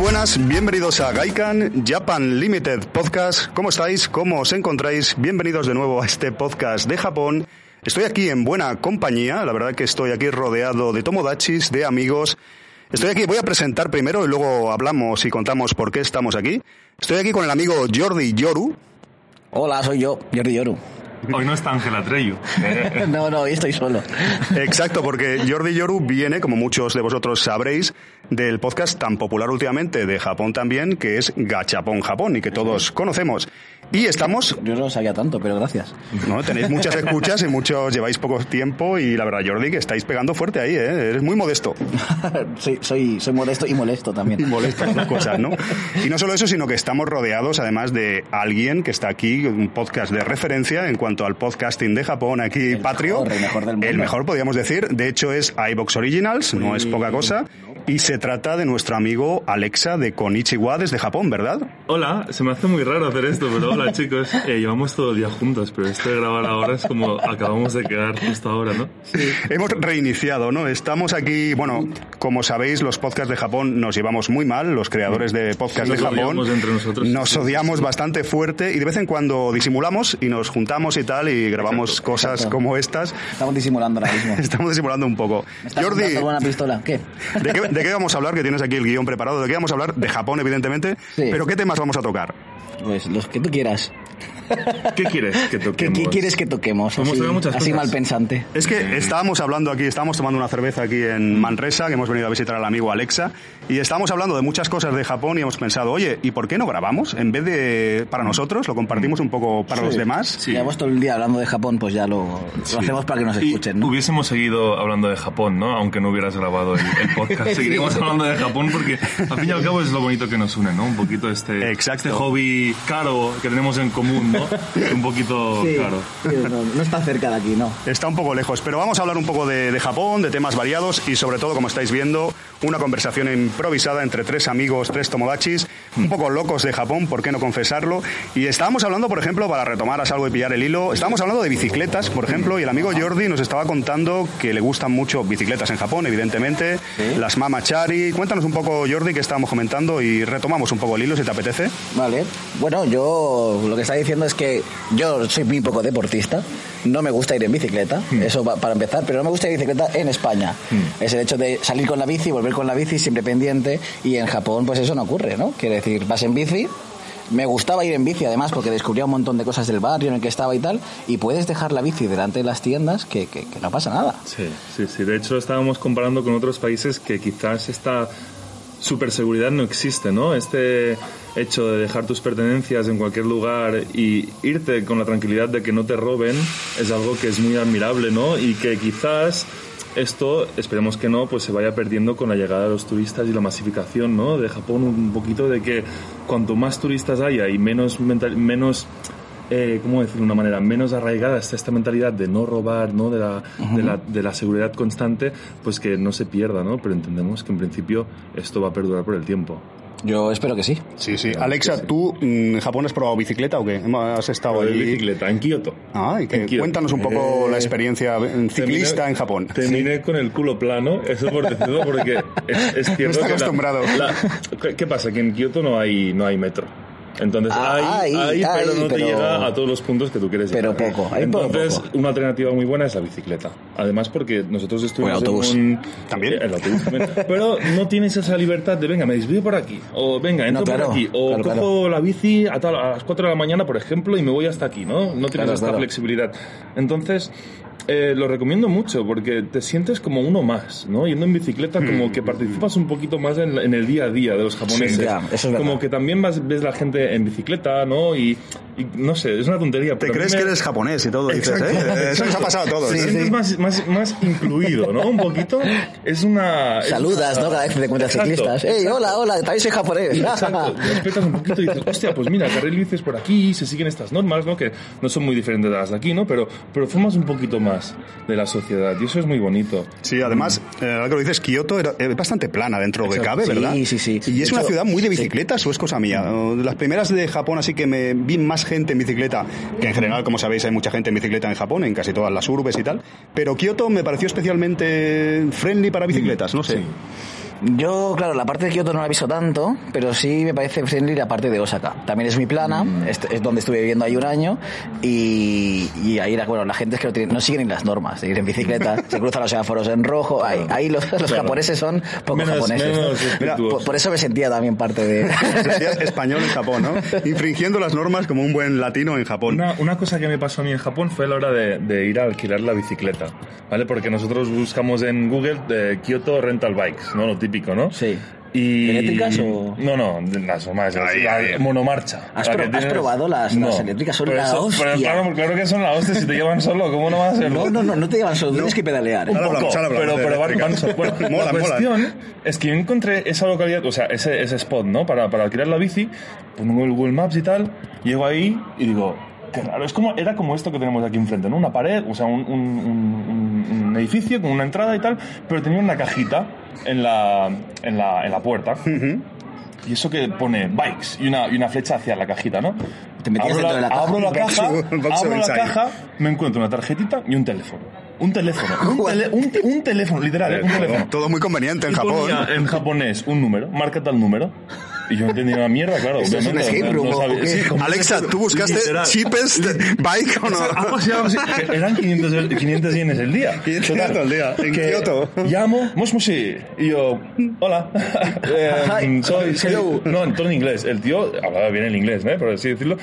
Buenas, bienvenidos a Gaikan Japan Limited Podcast. ¿Cómo estáis? ¿Cómo os encontráis? Bienvenidos de nuevo a este podcast de Japón. Estoy aquí en buena compañía, la verdad que estoy aquí rodeado de tomodachis, de amigos. Estoy aquí, voy a presentar primero y luego hablamos y contamos por qué estamos aquí. Estoy aquí con el amigo Jordi Yoru. Hola, soy yo, Jordi Yoru. Hoy no está Ángela Treyu. no, no, hoy estoy solo. Exacto, porque Jordi Yoru viene, como muchos de vosotros sabréis, del podcast tan popular últimamente de Japón también, que es Gachapon Japón y que todos conocemos. Y estamos... Yo no lo sabía tanto, pero gracias. No, tenéis muchas escuchas y muchos lleváis poco tiempo y la verdad, Jordi, que estáis pegando fuerte ahí, ¿eh? Eres muy modesto. sí, soy, soy modesto y molesto también. Y molesto, las cosas, ¿no? Y no solo eso, sino que estamos rodeados además de alguien que está aquí, un podcast de referencia en cuanto al podcasting de Japón, aquí el Patrio. Mejor, el mejor del mundo. El mejor, podríamos decir. De hecho, es iBox Originals, no es poca cosa. Y se trata de nuestro amigo Alexa de Konichiwa desde Japón, ¿verdad? Hola, se me hace muy raro hacer esto, pero hola chicos. Eh, llevamos todo el día juntos, pero esto de grabar ahora es como acabamos de quedar justo ahora, ¿no? Sí. Hemos reiniciado, ¿no? Estamos aquí, bueno, como sabéis, los podcasts de Japón nos llevamos muy mal, los creadores de podcasts Nos de Japón. odiamos entre nosotros. Nos odiamos bastante fuerte y de vez en cuando disimulamos y nos juntamos y tal y grabamos Exacto. cosas Exacto. como estas. Estamos disimulando ahora mismo. Estamos disimulando un poco. ¿Me estás Jordi, con una pistola? ¿Qué? ¿de qué, de qué vamos a hablar? Que tienes aquí el guion preparado. ¿De qué vamos a hablar? De Japón, evidentemente. Sí. Pero ¿qué temas vamos a tocar? Pues los que tú quieras. ¿Qué quieres que ¿Qué, toquemos? qué quieres que toquemos? Así, así mal pensante. Es que estábamos hablando aquí, estábamos tomando una cerveza aquí en Manresa, que hemos venido a visitar al amigo Alexa, y estábamos hablando de muchas cosas de Japón y hemos pensado, oye, ¿y por qué no grabamos? En vez de para nosotros, lo compartimos un poco para los demás. Sí. Llevamos todo el día hablando de Japón, pues ya lo, lo hacemos para que nos Y escuchen, ¿no? hubiésemos seguido hablando de Japón, ¿no? Aunque no hubieras grabado el, el podcast. Seguiríamos hablando de Japón porque, al fin y al cabo, es lo bonito que nos une, ¿no? Un poquito este, Exacto. este hobby caro que tenemos en común, ¿no? Un poquito Sí, caro. sí, no, no está cerca de aquí, ¿no? Está un poco lejos, pero vamos a hablar un poco de, de Japón, de temas variados y sobre todo, como estáis viendo, una conversación improvisada entre tres amigos, tres tomodachis, un poco locos de Japón, ¿por qué no confesarlo? Y estábamos hablando, por ejemplo, para retomar a salvo y pillar el hilo, estábamos hablando de bicicletas, por ejemplo, y el amigo Jordi nos estaba contando que le gustan mucho bicicletas en Japón, evidentemente, Sí. las mamachari. Cuéntanos un poco, Jordi, que estábamos comentando y retomamos un poco el hilo, si te apetece. Vale. Bueno, yo lo que está diciendo es que yo soy muy poco deportista. No me gusta ir en bicicleta, eso pa- para empezar, pero no me gusta ir en bicicleta en España. Es el hecho de salir con la bici, volver con la bici siempre pendiente y en Japón pues eso no ocurre, ¿no? Quiere decir, vas en bici, me gustaba ir en bici además porque descubría un montón de cosas del barrio en el que estaba y tal y puedes dejar la bici delante de las tiendas que, que- que no pasa nada. Sí, sí, sí. De hecho, estábamos comparando con otros países que quizás esta superseguridad no existe, ¿no? Este hecho de dejar tus pertenencias en cualquier lugar y irte con la tranquilidad de que no te roben es algo que es muy admirable, ¿no? Y que quizás esto, esperemos que no, pues se vaya perdiendo con la llegada de los turistas y la masificación, ¿no? De Japón un poquito de que cuanto más turistas haya y menos mental- menos eh, ¿cómo decir de una manera? Menos arraigada está esta mentalidad de no robar, ¿no? De la, de, la, de la seguridad constante, pues que no se pierda, ¿no? Pero entendemos que en principio esto va a perdurar por el tiempo. Yo espero que sí. Sí, sí. Alexa, ¿tú mm, en Japón has probado bicicleta o qué? ¿Has estado allí? bicicleta, en Kioto. Ah, y que En Kioto. cuéntanos un poco Eh, la experiencia en ciclista Terminé- en Japón. Terminé con el culo plano, eso por decirlo, porque es, es cierto está que la- acostumbrado. la- ¿qué- ¿Qué pasa? Que en Kioto no hay, no hay metro. Entonces Ah, hay, hay, hay, pero no te pero- llega a todos los puntos que tú quieres Pero llegar. poco, hay poco, Entonces, poco. una alternativa muy buena es la bicicleta. Además, porque nosotros estuvimos O el autobús. en un... También. El autobús también. Pero no tienes esa libertad de, venga, me desvío por aquí. O, venga, entro No, claro, por aquí. O claro, cojo la bici a, tal- a las 4 de la mañana, por ejemplo, y me voy hasta aquí, ¿no? No tienes Claro, esta claro. flexibilidad. Entonces... eh, lo recomiendo mucho porque te sientes como uno más, ¿no? Yendo en bicicleta como que participas un poquito más en, en el día a día de los japoneses. Sí, ya, eso es como que también vas, ves la gente en bicicleta, ¿no? Y, y no sé, es una tontería. Te pero crees me- que eres japonés y todo, dices, Exacto. ¿eh? Eso nos ha pasado a todos. ¿eh? sientes Más, más, más incluido, ¿no? Un poquito. Es una... Saludas, ¿no? Cada vez que te encuentras Exacto. ciclistas. ¡Ey, hola, hola! También soy japonés. Exacto, respetas un poquito y dices, hostia, pues mira, carril bici es por aquí, se siguen estas normas, ¿no? Que no son muy diferentes de las de aquí, ¿no? Pero, pero formas un poquito más de la sociedad y eso es muy bonito. Sí, además, eh, ahora que lo dices, Kioto era, es bastante plana dentro de cabe, Sí, ¿verdad? sí, sí. Y es una ciudad muy de sí. bicicletas, o es cosa mía. Las primeras de Japón, así que me vi más gente en bicicleta, que en general, como sabéis, hay mucha gente en bicicleta en Japón, en casi todas las urbes y tal. Pero Kioto me pareció especialmente friendly para bicicletas, no sé. Sí. Yo, claro, la parte de Kioto no la he visto tanto, pero sí me parece friendly la parte de Osaka. También es mi plana, Mm. es, es donde estuve viviendo ahí un año y, y ahí, la- bueno, la gente es que no, tiene- no siguen ni las normas de ir en bicicleta, se cruzan los semáforos en rojo, ahí, ahí los, los japoneses son poco Menos- japoneses. menos ¿no? respetuosos. por, por eso me sentía también parte de... Español en Japón, ¿no? Infringiendo las normas como un buen latino en Japón. Una, una cosa que me pasó a mí en Japón fue a la hora de, de ir a alquilar la bicicleta, ¿vale? Porque nosotros buscamos en Google de Kyoto Rental Bikes, ¿no? Lo típico, ¿no? Sí. Y... ¿Eléctricas o...? No, no, las normales, la monomarcha. ¿Has La pro- que has probado las- las eléctricas? Son la eso- hostia. pero claro, claro que son la hostia, si te llevan solo, ¿cómo no vas a hacerlo? No, no, no, no te llevan solo, tienes que pedalear. ¿eh? Ahora poco, hablamos, hablamos pero, pero van, van bueno, la cuestión es que yo encontré esa localidad, o sea, ese, ese spot, ¿no? Para, para alquilar la bici, pongo el Google Maps y tal, llego ahí y digo, qué raro, es como, era como esto que tenemos aquí enfrente, ¿no? Una pared, o sea, un, un- un- un- un edificio con una entrada y tal, pero tenía una cajita en la, en la, en la puerta. Y eso que pone bikes y una, y una flecha hacia la cajita, ¿no? Te metías abro dentro de la caja. abro la caja, abro la caja, me encuentro una tarjetita y un teléfono. Un teléfono. Un, tele- un un teléfono, literal, ¿eh? un teléfono. Todo muy conveniente en Japón. en japonés un número, marca tal número. Y yo no entendía una mierda, claro. ¿Eso es un obviamente, escape room o sabía- sí, Alexa, ¿tú buscaste Literal. cheapest bike o no? Eran 500, el- 500 yenes el día. 500 Total, al día, en que Kioto. Llamo, Mosmoshi. Y yo, hola. Eh, Hi. soy, soy- Hello. No, todo en inglés. El tío hablaba bien el inglés, ¿eh? por así decirlo.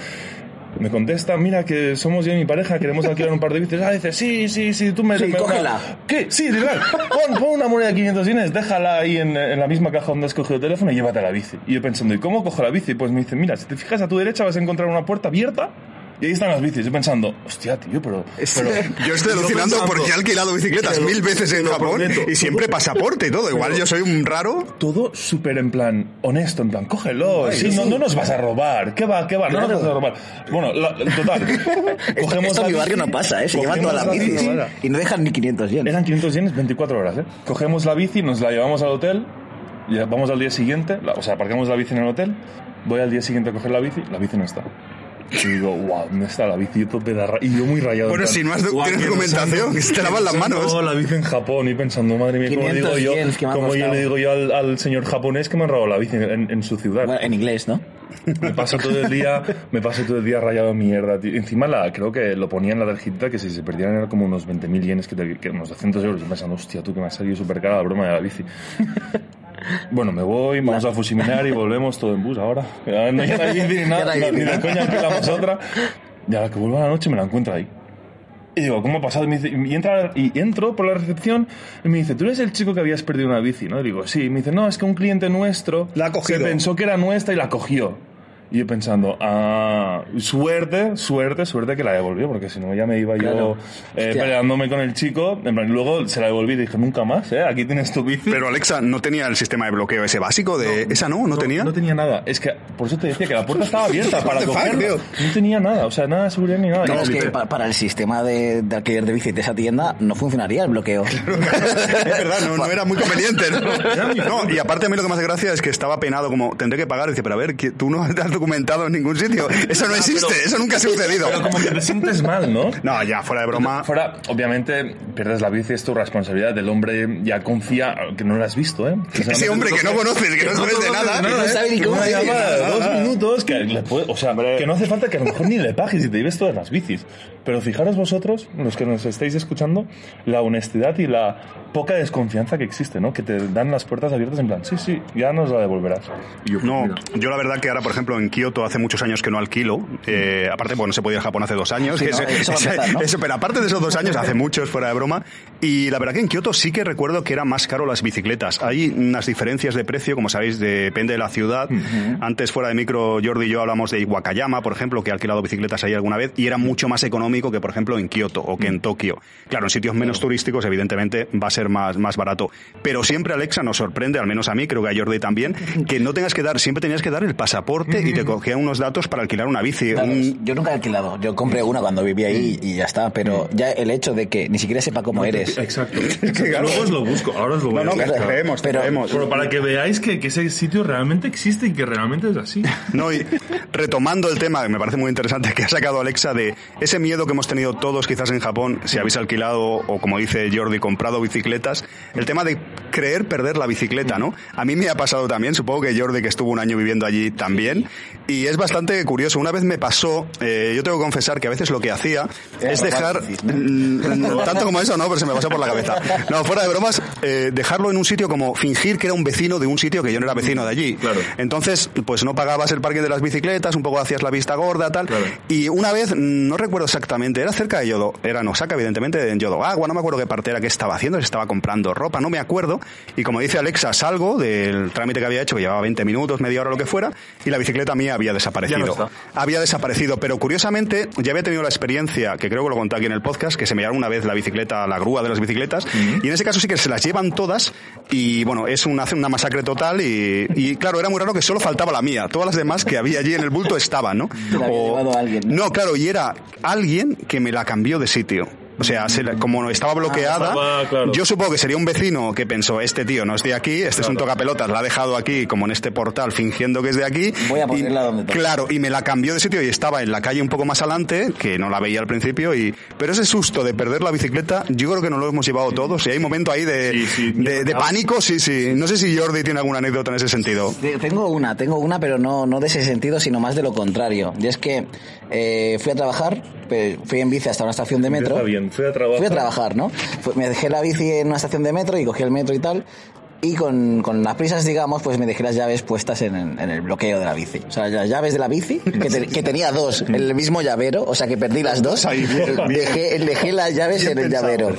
Me contesta, mira que somos yo y mi pareja, queremos alquilar un par de bicis. Ah, dice, sí, sí, sí, tú me... Sí, me- cógela. ¿Qué? Sí, literal. Pon, pon una moneda de 500 yenes, déjala ahí en, en la misma caja donde has cogido el teléfono y llévate la bici. Y yo pensando, ¿y cómo cojo la bici? Pues me dice, mira, si te fijas a tu derecha vas a encontrar una puerta abierta y ahí están las bicis. Yo pensando, hostia, tío, pero... pero Yo estoy alucinando porque he alquilado bicicletas mil veces en Japón y siempre pasaporte y todo. Igual yo soy un raro. todo súper en plan honesto, en plan, cógelo, sí, no, nos vas a robar, ¿qué va, qué va? No nos vas a robar. Bueno, la- total, cogemos Esto en mi barrio no pasa, ¿eh? Se llevan todas las la bicis bici, y no dejan ni 500 yenes. Eran 500 yenes 24 horas, ¿eh? Cogemos la bici, nos la llevamos al hotel, vamos al día siguiente, o sea, aparcamos la bici en el hotel, voy al día siguiente a coger la bici, la bici no está. Y digo, wow, ¿dónde está la bici? Yo, ra- y yo muy rayado. Bueno, si no has- "Guau, tienes documentación, que se te lavan las manos". robado la bici en Japón y pensando, madre mía, como 500 digo yo, como yo le digo yo al, al señor japonés que me han robado la bici en, en su ciudad. Bueno, en inglés, ¿no? Me paso todo el día, me paso todo el día rayado en mierda, tío. Encima la, creo que lo ponía en la tarjetita que si se perdieran era como unos 20.000 yenes, que, te- que unos 200 euros. Y pensando, hostia, tú que me ha salido súper cara la broma de la bici. Bueno, me voy, vamos a Fushiminar y volvemos todo en bus ahora. Ya no, hay bici ni nada, ni de coña alquilamos otra. Y a la que vuelva la noche me la encuentro ahí. Y digo, ¿cómo ha pasado? Y, me dice- y entra, y entro por la recepción y me dice, ¿tú eres el chico que habías perdido una bici? ¿no? Y digo, sí. Y me dice, no, es que un cliente nuestro La ha cogido. se pensó que era nuestra y la cogió. Y yo pensando, ah, suerte, suerte, suerte que la devolvió, porque si no ya me iba yo Claro. eh, Hostia. peleándome con el chico. En plan, luego se la devolví y dije, nunca más, ¿eh? Aquí tienes tu bici. Pero Alexa no tenía el sistema de bloqueo ese básico de esa no, no, tenía. No tenía nada. Es que por eso te decía que la puerta estaba abierta para cogerla. No tenía nada, o sea, nada de seguridad ni nada. No, Yo es que flipé. pa- para el sistema de, de alquiler de bici de esa tienda no funcionaría el bloqueo. es verdad, no, no era muy conveniente. ¿no? No, y aparte a mí lo que me hace gracia es que estaba penado como tendré que pagar. Dice, pero a ver, tú no documentado en ningún sitio. Eso no existe, eso nunca ha sucedido. Pero como que te sientes mal, ¿no? No, ya, fuera de broma. Fuera, obviamente, pierdes la bici, es tu responsabilidad. El hombre ya confía, que no lo has visto, ¿eh? Ese hombre que no conoces, que no sabes de nada. no sabe ni cómo se de dos minutos, que le puede- o sea, que no hace falta que a lo mejor ni le pagues y te lleves todas las bicis. Pero fijaros vosotros, los que nos estáis escuchando, la honestidad y la poca desconfianza que existe, ¿no? Que te dan las puertas abiertas en plan, sí, sí, ya nos la devolverás. Yo, No, mira. yo la verdad que ahora, por ejemplo, en Kioto hace muchos años que no alquilo. Eh, aparte, bueno, no se podía ir a Japón hace dos años. Eso pero aparte de esos dos años, hace muchos, fuera de broma. Y la verdad que en Kioto sí que recuerdo que eran más caro las bicicletas. Hay unas diferencias de precio, como sabéis, depende de la ciudad. Antes, fuera de micro, Jordi y yo hablamos de Iwakayama, por ejemplo, que he alquilado bicicletas ahí alguna vez, y era mucho más económico que, por ejemplo, en Kioto o que en Tokio. Claro, en sitios menos turísticos, evidentemente, va a ser más, más barato. Pero siempre, Alexa, nos sorprende, al menos a mí, creo que a Jordi también, que no tengas que dar, siempre tenías que dar el pasaporte y te cogía unos datos para alquilar una bici. Claro, un- Yo nunca he alquilado. Yo compré una cuando vivía ahí y ya está. Pero ya el hecho de que ni siquiera sepa cómo eres. Exacto. claro. Luego os lo busco, ahora os lo voy No, a no, que buscar. creemos, Pero- creemos. Pero para que veáis que, que ese sitio realmente existe y que realmente es así. No, y retomando el tema, que me parece muy interesante que ha sacado Alexa de ese miedo que hemos tenido todos quizás en Japón, si habéis alquilado o como dice Jordi, comprado bicicletas, el tema de creer perder la bicicleta, ¿no? A mí me ha pasado también, supongo que Jordi que estuvo un año viviendo allí también, y es bastante curioso. Una vez me pasó, eh, yo tengo que confesar que a veces lo que hacía Era es dejar, ¿no? mm, tanto como eso, no, pero se me pasó por la cabeza. No, fuera de bromas, eh, dejarlo en un sitio como fingir que era un vecino de un sitio que yo no era vecino de allí. Claro. Entonces, pues no pagabas el parking de las bicicletas, un poco hacías la vista gorda, tal. Claro. Y una vez, mm, no recuerdo exactamente, era cerca de Yodo, era en Osaka, evidentemente, en Yodo Agua, no me acuerdo qué parte era que estaba haciendo, si estaba comprando ropa, no me acuerdo. Y como dice Alexa, salgo del trámite que había hecho, que llevaba 20 minutos, media hora, lo que fuera, y la bicicleta mía había desaparecido. Ya no está. Había desaparecido, pero curiosamente, ya había tenido la experiencia, que creo que lo conté aquí en el podcast, que se me llevaron una vez la bicicleta, la grúa de las bicicletas, y en ese caso sí que se las llevan todas, y bueno, es una, una masacre total, y, y claro, era muy raro que solo faltaba la mía, todas las demás que había allí en el bulto estaban, ¿no? Alguien, ¿no? No, claro, y era alguien que me la cambió de sitio. O sea, se la- como estaba bloqueada, estaba, claro. yo supongo que sería un vecino que pensó, este tío no es de aquí, este es un tocapelotas, la ha dejado aquí como en este portal fingiendo que es de aquí. Voy a Y- ponerla donde toca. Claro, y me la cambió de sitio y estaba en la calle un poco más adelante, que no la veía al principio, y pero ese susto de perder la bicicleta, yo creo que nos lo hemos llevado todos, y hay un momento ahí de, Sí, sí. de, de pánico, sí, sí. No sé si Jordi tiene alguna anécdota en ese sentido. Te- Tengo una, tengo una, pero no, no de ese sentido, sino más de lo contrario. Y es que eh, fui a trabajar, fui en bici hasta una estación de metro. Está bien, fui a trabajar. Fui a trabajar, ¿no? Me dejé la bici en una estación de metro y cogí el metro y tal. Y con, con las prisas, digamos, pues me dejé las llaves puestas en, el- en el bloqueo de la bici. O sea, las llaves de la bici, que, te- que tenía dos, en el mismo llavero, o sea que perdí las dos. Dejé, dejé las llaves en el llavero.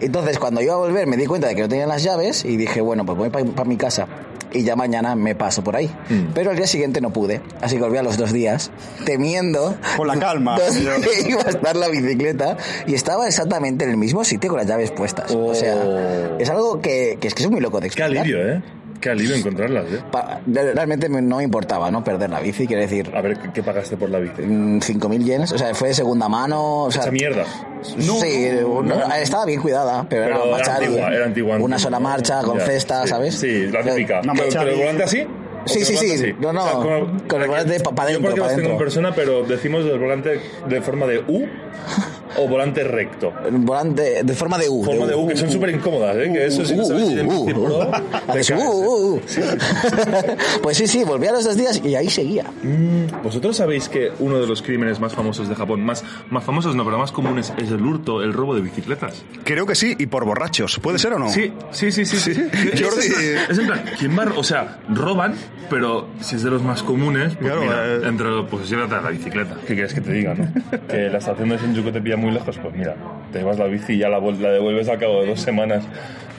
Entonces, cuando iba a volver, me di cuenta de que no tenía las llaves y dije, bueno, pues voy para mi casa y ya mañana me paso por ahí. Mm. Pero al día siguiente no pude, así que volví a los dos días, temiendo Con la calma. dónde iba a estar la bicicleta y estaba exactamente en el mismo sitio con las llaves puestas. O sea, Oh. es algo que, que es que es muy loco de Qué alivio, ¿eh? Qué alivio encontrarlas, ¿eh? Pa- realmente me- no me importaba, ¿no? Perder la bici, quiero decir, A ver, ¿qué, pagaste por la bici? mm, 5.000 yenes, o sea, fue de segunda mano, o sea... Esa mierda. sí, no, estaba bien cuidada, pero, Pero era era marcha antigua, era antigua. Una sola marcha, con Ya, cesta, sí, ¿sabes? Sí, la típica. Una ¿Pero, el volante así? ¿O Sí, sí, sí. así? No, no, O sea, con el volante pa- pa' Yo dentro, porque pa' tengo en dentro. persona, pero decimos el volante de forma de U o volante recto. Volante de forma de U. Forma de U, que son U. súper incómodas, ¿eh? Que eso sí no sabes de. Pues sí, sí, volví a los dos días y ahí seguía. Mm, ¿Vosotros sabéis que uno de los crímenes más famosos de Japón, más, más famosos no, pero más comunes, es el hurto, el robo de bicicletas? Creo que sí, y por borrachos. ¿Puede ser o no? Sí, sí, sí, sí. sí. Es, Jordi. en plan- es en plan, ¿quién va? O sea, roban, pero si es de los más comunes, pues Claro, mira, eh. entre los, pues llévate la bicicleta. ¿Qué quieres que te diga, no? que la estación de Shinjuku te pilla muy lejos, pues mira, te llevas la bici y ya la, la devuelves al cabo de dos semanas.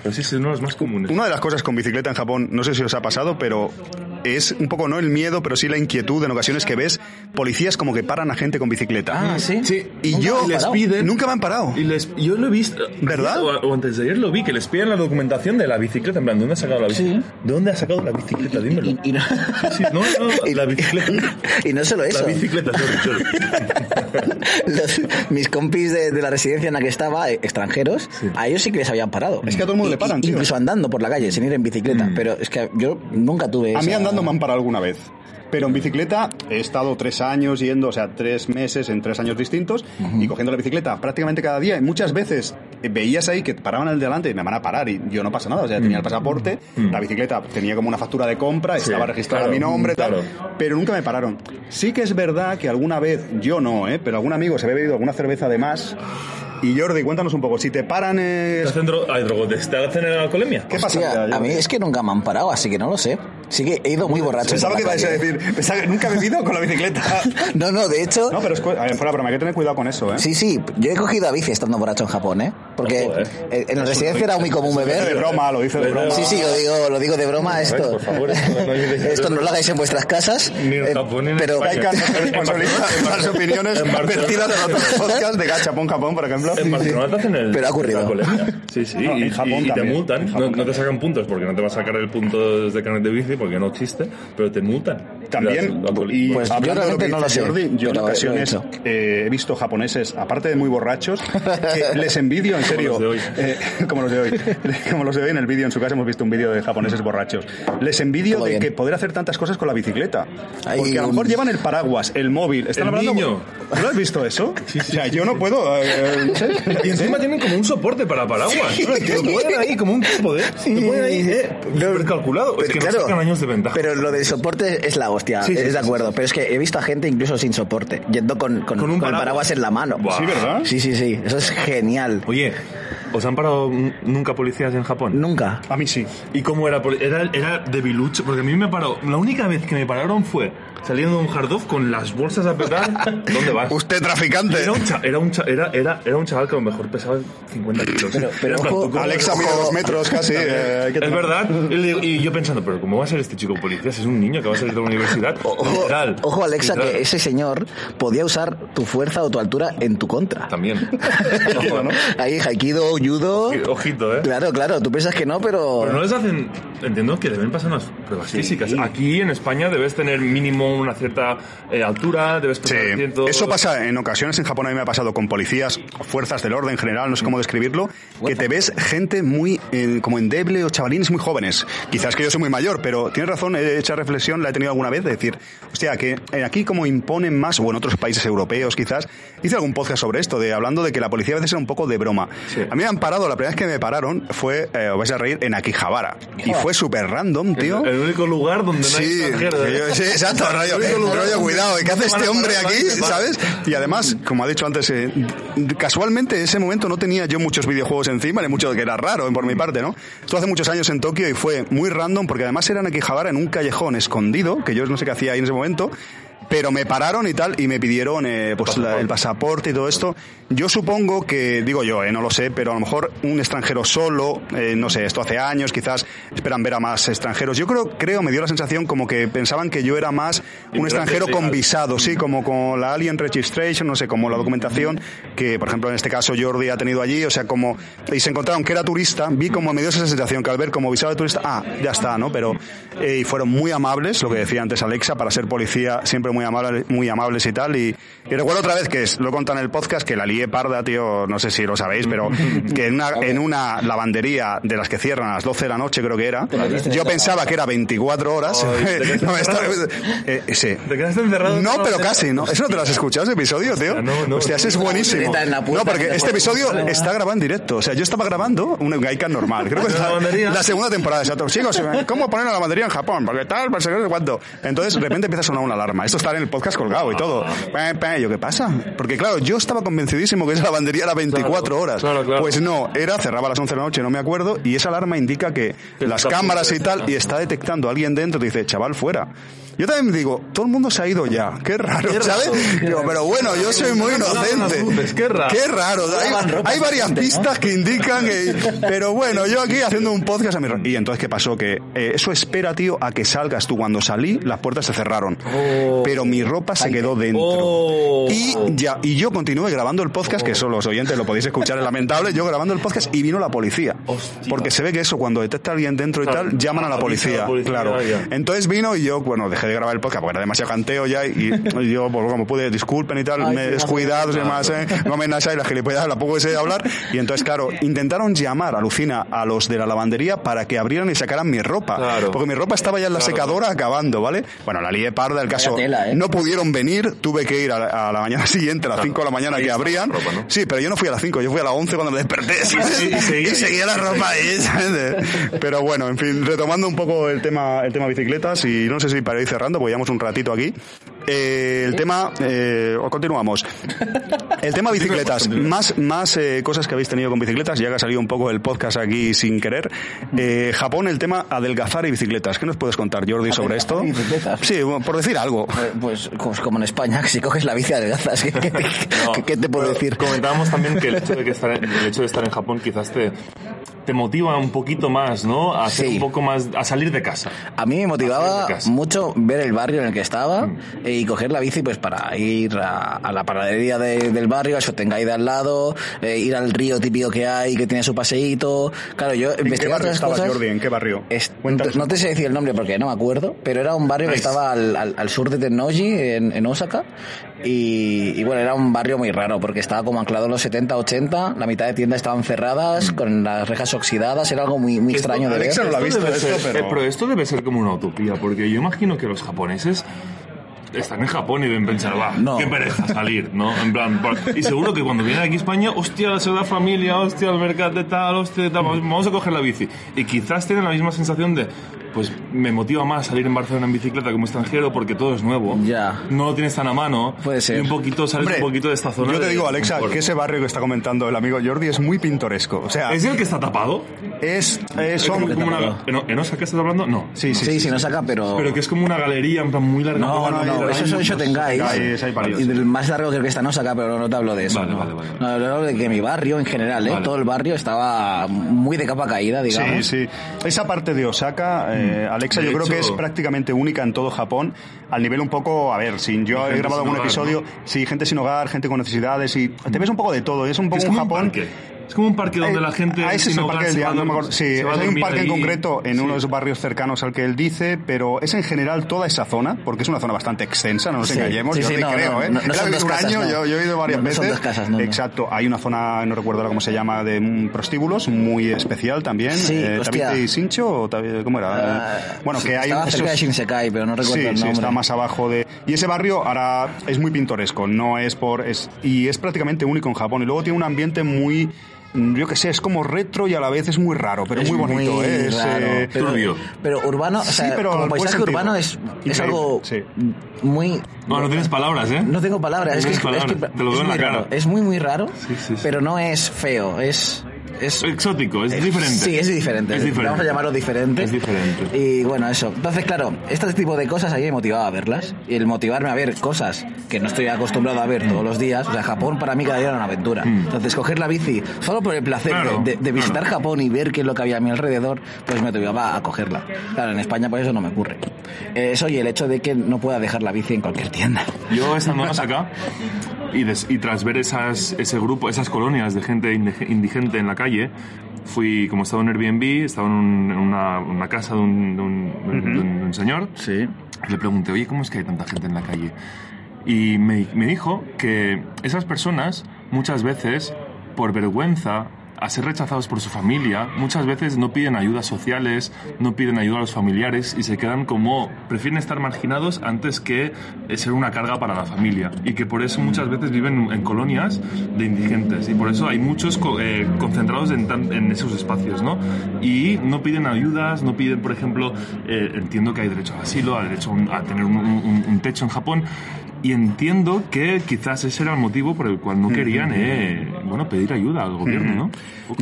Pero sí, sí, es uno de los más comunes. Una de las cosas con bicicleta en Japón, no sé si os ha pasado, pero es un poco no el miedo, pero sí la inquietud en ocasiones que ves policías como que paran a gente con bicicleta. Ah, sí. Sí, Y Nunca yo les piden... nunca me han parado. Y les, yo lo he visto. ¿Verdad? O, o antes de ayer lo vi, que les piden la documentación de la bicicleta. En plan, ¿de dónde has sacado la bicicleta? Sí. ¿De dónde has sacado la bicicleta? Dímelo. Y, y no, Sí, no, no, y- la bicicleta. y no solo eso. La bicicleta, sorry, sorry. Los- mis compis de, de la residencia en la que estaba, eh, extranjeros, a ellos sí que les habían parado. Es que a todo el mundo le paran, y- tío. Incluso andando por la calle, sin ir en bicicleta. Pero es que yo nunca tuve A mí esa- andando me han parado alguna vez. Pero en bicicleta he estado tres años yendo, o sea, tres meses en tres años distintos y cogiendo la bicicleta prácticamente cada día. Y muchas veces eh, veías ahí que paraban al delante y me van a parar y yo no pasa nada. O sea, tenía el pasaporte, la bicicleta tenía como una factura de compra, estaba registrada claro, mi nombre, tal. claro. Pero nunca me pararon. Sí que es verdad que alguna vez, yo no, ¿eh? pero algún amigo se había bebido alguna cerveza de más. Y Jordi, cuéntanos un poco, si te paran ¿Te es... hacen dro- hay drogotes? ¿Te hacen en alcoholemia? ¿Qué pasa? Hostia, Ya, a mí es que nunca me han parado, así que no lo sé. Sí que he ido muy borracho. Pensaba que ibas a decir, pensaba que nunca he bebido con la bicicleta. No, no, de hecho... No, pero es, cu- a ver, fuera broma, hay que tener cuidado con eso, ¿eh? Sí, sí, yo he cogido a bici estando borracho en Japón, ¿eh? Porque Ojo, eh. en la residencia era muy común Lo dice de beber. broma, lo dice de broma. Sí, sí, lo digo, lo digo de broma esto. por favor, esto no- no hay- esto no lo hagáis en vuestras casas. Ni en eh, Japón, ni en pero España. Gaica no se responsabiliza de las opiniones En vertidas en otros podcasts de Gachapón Japón, por ejemplo. En Barcelona te hacen el. Pero ha ocurrido. Sí, sí. No, en y, Japón y- y te multan. En no te sacan puntos porque no te va a sacar el punto de carnet de bici porque no existe, pero te multan. También, y Pues yo hablando de lo que realmente no lo dice sé, Jordi, yo en ocasiones lo he eh, he visto japoneses, aparte de muy borrachos, que les envidio, en serio, los de hoy. eh, como los de hoy, como los de hoy en el vídeo, en su casa hemos visto un vídeo de japoneses borrachos. Les envidio Todo de bien. que poder hacer tantas cosas con la bicicleta. Hay Porque a lo mejor llevan el paraguas, el móvil, están El hablando... niño. ¿No lo has visto eso? o sea, yo no puedo... eh, eh, no sé. Y encima tienen como un soporte para paraguas. ¿no? Lo ponen ahí como un poder. Lo ponen ahí, eh, calculado. Es que no sacan años de ventaja. Pero lo del soporte es la hostia, Sí, sí, es de sí, acuerdo. Pero es que he visto a gente incluso sin soporte, yendo con, con, Con un con paraguas. paraguas en la mano. Sí, ¿verdad? Sí, sí, sí. Eso es genial. Oye, ¿os han parado nunca policías en Japón? Nunca. A mí sí. ¿Y cómo era? Era, era debilucho, porque a mí me paró. La única vez que me pararon fue saliendo de un hard off con las bolsas a petar. ¿Dónde vas? Usted traficante. Era un, cha- era, un cha- era, era, era un chaval que a lo mejor pesaba 50 kilos. Pero- pero plan, ojo, ¿tú cómo- Alexa mide dos metros casi. eh, Es verdad. Y, yo pensando, pero ¿cómo va a ser este chico policía? Si es un niño que va a salir de la universidad. Ojo, Literal. ojo, Alexa, Literal. que ese señor podía usar tu fuerza o tu altura en tu contra. También. Ojo, ¿no? Ahí, Haikido, Judo. Ojito, ¿eh? Claro, claro, tú piensas que no, pero. Pero no les hacen, entiendo que deben pasar unas pruebas físicas. Aquí en España debes tener mínimo una cierta eh, altura, debes Sí, ciento- eso pasa en ocasiones en Japón a mí me ha pasado con policías, fuerzas del orden en general, no sé cómo describirlo, que te ves gente muy eh, como endeble o chavalines muy jóvenes. Quizás que yo soy muy mayor, pero tienes razón, he hecho reflexión, la he tenido alguna vez, de decir, hostia, que eh, aquí como imponen más, o en otros países europeos quizás, hice algún podcast sobre esto, de hablando de que la policía a veces era un poco de broma. Sí. A mí me han parado, la primera vez que me pararon fue, eh, os vais a reír, en Akihabara. Y fue súper random, tío. El único lugar donde no hay Sí, extranjeros. ¿eh? yo- sí, exacto, rollo, El lugar rollo, cuidado, ¿qué hace te este hombre aquí? ¿Sabes? Y además, como ha dicho antes, eh, casualmente en ese momento no tenía yo muchos videojuegos encima, ni mucho que era raro por mi parte, ¿no? Esto hace muchos años en Tokio y fue muy random porque además era en Akihabara en un callejón escondido, que yo no sé qué hacía ahí en ese momento. Pero me pararon y tal y me pidieron eh, pues la- el pasaporte y todo esto. Yo supongo que, digo yo, eh, no lo sé, pero a lo mejor un extranjero solo, eh, no sé, esto hace años, quizás esperan ver a más extranjeros. Yo creo, creo, me dio la sensación como que pensaban que yo era más un extranjero con visado, sí, como con la Alien Registration, no sé, como la documentación que, por ejemplo, en este caso Jordi ha tenido allí, o sea, como, y se encontraron que era turista, vi como me dio esa sensación que al ver como visado de turista, ah, ya está, ¿no? Pero, eh, y fueron muy amables, lo que decía antes Alexa, para ser policía, siempre muy amables, muy amables y tal, y, y recuerdo otra vez que es, lo he contado en el podcast, que la lié parda, tío, no sé si lo sabéis, pero que en una, en una lavandería de las que cierran a las 12 de la noche, creo que era, yo pensaba que era 24 horas, Ay, ¿te quedaste no, me estaba- eh, sí. ¿Te quedaste encerrado? No, pero casi, ¿no? ¿Eso no te lo has escuchado, ese episodio, tío? no, no. Hostia, ese es buenísimo. No, porque te este episodio está grabado en directo. O sea, yo estaba grabando un Gaikan normal. Creo que ¿En la está lavandería? la segunda temporada. Exacto. Chicos, ¿cómo poner la lavandería en Japón? Porque tal, para saber cuánto. Entonces, de repente empieza a sonar una alarma. Esto está en el podcast colgado y todo. Yo, ¿qué pasa? Porque, claro, yo estaba convencidísimo que esa lavandería era 24 Claro, horas. claro, claro. Pues no, era, cerraba a las 11 de la noche, no me acuerdo, y esa alarma indica que Que las cámaras y tal, y está detectando a alguien dentro, te dice, chaval, fuera. Yo también me digo, todo el mundo se ha ido ya. Qué raro, Qué raro. ¿sabes? Digo, pero bueno, yo soy muy No, no, no, inocente. no, no, qué raro. Qué raro. Hay, varias pistas que indican que... Pero bueno, yo aquí haciendo un podcast a mi... Y entonces, ¿qué pasó? Que eh, eso espera, tío, a que salgas tú. Cuando salí, las puertas se cerraron. Pero mi ropa se quedó dentro. Oh. Y ya, y yo continué grabando el podcast, que eso los oyentes lo podéis escuchar, es lamentable, yo grabando el podcast y vino la policía. Hostia. Porque se ve que eso, cuando detecta a alguien dentro y Claro. tal, llaman a la policía. la policía, claro. Entonces vino y yo, bueno, dejé de grabar el podcast porque era demasiado canteo ya y, y yo, pues como pude, disculpen y tal, Ay, me he descuidado y claro. demás, ¿eh? No me y la gilipollas, la poco ese de hablar. Y entonces, claro, intentaron llamar, alucina, a los de la lavandería para que abrieran y sacaran mi ropa. Claro. Porque mi ropa estaba ya en la Claro. secadora acabando, ¿vale? Bueno, la lié parda, el caso. tela, ¿eh? No pudieron venir, tuve que ir a, la- a la mañana siguiente, a las 5 de la mañana Ahí que abrían. ropa, ¿no? Sí, pero yo no fui a las 5, yo fui a las 11 cuando me desperté. y seguía Y seguía la ropa ahí, ¿sabes? Pero bueno, en fin, retomando un poco el tema, el tema bicicletas y no sé si para ir cerrando, porque llevamos un ratito aquí. Eh, el tema, eh, o continuamos. El tema bicicletas, más, más eh, cosas que habéis tenido con bicicletas, ya que ha salido un poco el podcast aquí sin querer. Eh, Japón, el tema adelgazar y bicicletas. ¿Qué nos puedes contar, Jordi, sobre esto? Bicicletas. Sí, por decir algo. Eh, Pues, pues como en España, que si coges la bici adelgazas, ¿qué, qué, No, qué- te puedo decir? Comentábamos también que el hecho de, que estar, en- el hecho de estar en Japón quizás te, te motiva un poquito más, ¿no? A hacer Sí. un poco más, a salir de casa. A mí me motivaba mucho ver el barrio en el que estaba Mm. y coger la bici pues para ir a, a la panadería de- del barrio, al Sotengai de al lado, eh, ir al río típico que hay, que tiene su paseíto. Claro, yo ¿En qué barrio otras estabas, cosas. Jordi? ¿En qué barrio? Es- no te sé decir el nombre porque no me acuerdo, pero era un barrio que Nice. estaba al, al- al sur de Tennoji, en, en Osaka, y, y bueno, era un barrio muy raro porque estaba como anclado en los 70, 80, la mitad de tiendas estaban cerradas, Mm. con las rejas oxidadas, era algo muy, muy extraño de ver. Alexa no lo ha visto debe esto, ser- pero- eh, pero esto debe ser como una utopía, porque yo imagino que los japoneses están en Japón y deben pensar, va, No. qué pereza salir, ¿no? En plan, por- y seguro que cuando vienen aquí a España, hostia, la Sagrada Familia, hostia, el mercado de tal, hostia, tal, vamos a coger la bici. Y quizás tienen la misma sensación de, pues me motiva más salir en Barcelona en bicicleta como extranjero porque todo es nuevo. Ya. No lo tienes tan a mano. Puede ser. Y un poquito, sales Hombre, un poquito de esta zona. Yo te digo, Alexa, que ese barrio que está comentando el amigo Jordi es muy pintoresco. O sea, ¿Es el que está tapado? es, eh, Es como, como una, ¿en, ¿En Osaka estás hablando? No. Sí, sí, Sí, sí. sí, no saca, pero... Pero que es como una galería en plan muy larga. No, no, no, muy eso es Shotengai. Y el más largo creo que está en Osaka, pero no te hablo de eso. Vale, no. vale, vale, vale. No, hablo de que mi barrio en general, ¿eh? Vale. todo el barrio estaba muy de capa caída, digamos. Sí, sí. Esa parte de Osaka, eh, Alexa, De yo creo que es prácticamente única en todo Japón, al nivel un poco, a ver, sin yo he grabado algún hogar, episodio, ¿no? sí, gente sin hogar, gente con necesidades y te ves un poco de todo, es un poco Es un Japón. Es como un parque donde Eh, la gente. ah, ese es el parque del no me acuerdo. Sí, a hay un parque en concreto en Sí. uno de los barrios cercanos al que él dice, pero es en general toda esa zona, porque es una zona bastante extensa, no nos Sí, engañemos, sí, yo sí, sí no, creo, no, ¿eh? no, un año, no. yo, yo he ido varias No, no son veces. dos casas. Exacto, hay una zona, no recuerdo ahora cómo se llama, de prostíbulos, muy especial también. Sí, eh. Tabite y Sincho, o ¿cómo era? Ah, bueno, que hay Estaba esos- cerca de Shinsekai, pero no recuerdo Sí, el sí, nombre. está más abajo de... Y ese barrio ahora es muy pintoresco, no es por... Es, y es prácticamente único en Japón. Y luego tiene un ambiente muy... mm, Yo qué sé, es como retro y a la vez es muy raro, pero Es muy bonito. muy ¿eh? Es, raro, eh, pero, turbio. pero urbano, o Sí, sea, pero como paisaje sentido. urbano es, es algo sí. muy... No, no tienes palabras, ¿eh? No tengo palabras, No es que, es, que te lo veo en muy la raro. cara. Es muy, muy raro, Sí, sí, sí. pero no es feo, es... es Exótico, es diferente. Sí, es diferente. Es diferente. Vamos a llamarlo diferente. Es diferente. Y bueno, eso. Entonces, claro, este tipo de cosas a mí me motivaba a verlas. Y el motivarme a ver cosas que no estoy acostumbrado a ver todos los días. O sea, Japón para mí cada día era una aventura. Entonces, coger la bici solo por el placer. Claro, de, de visitar claro. Japón y ver qué es lo que había a mi alrededor, pues me motivaba a cogerla. Claro, en España por eso no me ocurre. Eh, Eso y el hecho de que no pueda dejar la bici en cualquier tienda. Yo estando en Osaka y, des- y tras ver esas, ese grupo, esas colonias de gente indigente en la calle, fui, como estaba en Airbnb, estaba en, un- en una, una casa de un, de un- de un- de un señor, Sí. le pregunté, oye, ¿cómo es que hay tanta gente en la calle? Y me, me dijo que esas personas muchas veces, por vergüenza, a ser rechazados por su familia, muchas veces no piden ayudas sociales, no piden ayuda a los familiares y se quedan como, prefieren estar marginados antes que eh, ser una carga para la familia. Y que por eso muchas veces viven en colonias de indigentes. Y por eso hay muchos eh, concentrados en, esos espacios, ¿no? Y no piden ayudas, no piden, por ejemplo, eh, entiendo que hay derecho al asilo, al derecho a a tener un techo en Japón. Y entiendo que quizás ese era el motivo por el cual no querían, eh, bueno, pedir ayuda al gobierno, ¿no?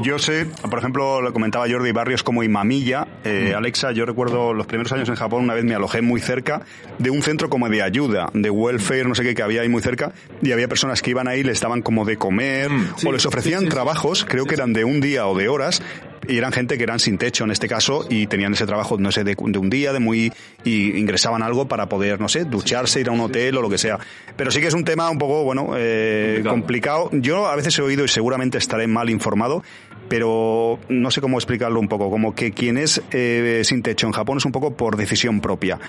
Yo sé, por ejemplo, lo comentaba Jordi, barrios como Imamiya, eh, Alexa, yo recuerdo los primeros años en Japón, una vez me alojé muy cerca de un centro como de ayuda, de welfare, no sé qué, que había ahí muy cerca, y había personas que iban ahí, les daban como de comer, sí, o les ofrecían sí, sí, sí. trabajos, creo que eran de un día o de horas, y eran gente que eran sin techo en este caso, y tenían ese trabajo, no sé, de, de un día, de muy, y ingresaban algo para poder, no sé, ducharse, ir a un hotel o lo que sea. Pero sí que es un tema un poco, bueno, eh, complicado. Yo a veces he oído y seguramente estaré mal informado, pero no sé cómo explicarlo un poco, como que quien es eh, sin techo en Japón es un poco por decisión propia,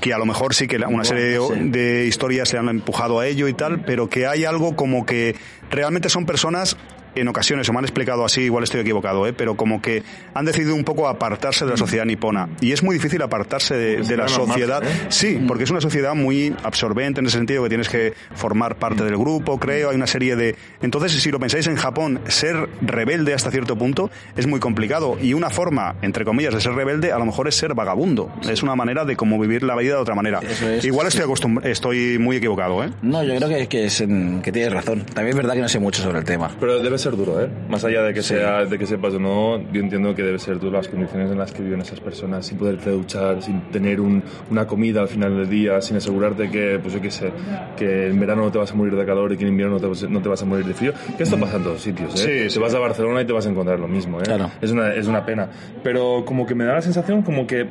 que a lo mejor sí que una serie de, historias le han empujado a ello y tal, pero que hay algo como que realmente son personas en ocasiones, o me han explicado así, igual estoy equivocado, ¿eh? pero como que han decidido un poco apartarse de la sociedad nipona. Y es muy difícil apartarse de, de la sociedad. margen, ¿eh? Sí, porque es una sociedad muy absorbente en ese sentido que tienes que formar parte del grupo, creo, hay una serie de... Entonces, si lo pensáis en Japón, ser rebelde hasta cierto punto es muy complicado y una forma, entre comillas, de ser rebelde a lo mejor es ser vagabundo. Es una manera de cómo vivir la vida de otra manera. Es, Igual estoy, acostum- estoy muy equivocado, ¿eh? No, yo creo que, que, es, en- que tienes razón. También es verdad que no sé mucho sobre el tema. Pero debe ser ser duro, ¿eh? Más allá de que, sea, de que sepas o no, yo entiendo que debe ser duro las condiciones en las que viven esas personas, sin poderte duchar, sin tener un, una comida al final del día, sin asegurarte que, pues yo qué sé, que en verano no te vas a morir de calor y que en invierno no te, no te vas a morir de frío. Que esto pasa en todos sitios, ¿eh? Sí, Te vas a Barcelona y te vas a encontrar lo mismo, ¿eh? Claro. Es una, es una pena. Pero como que me da la sensación como que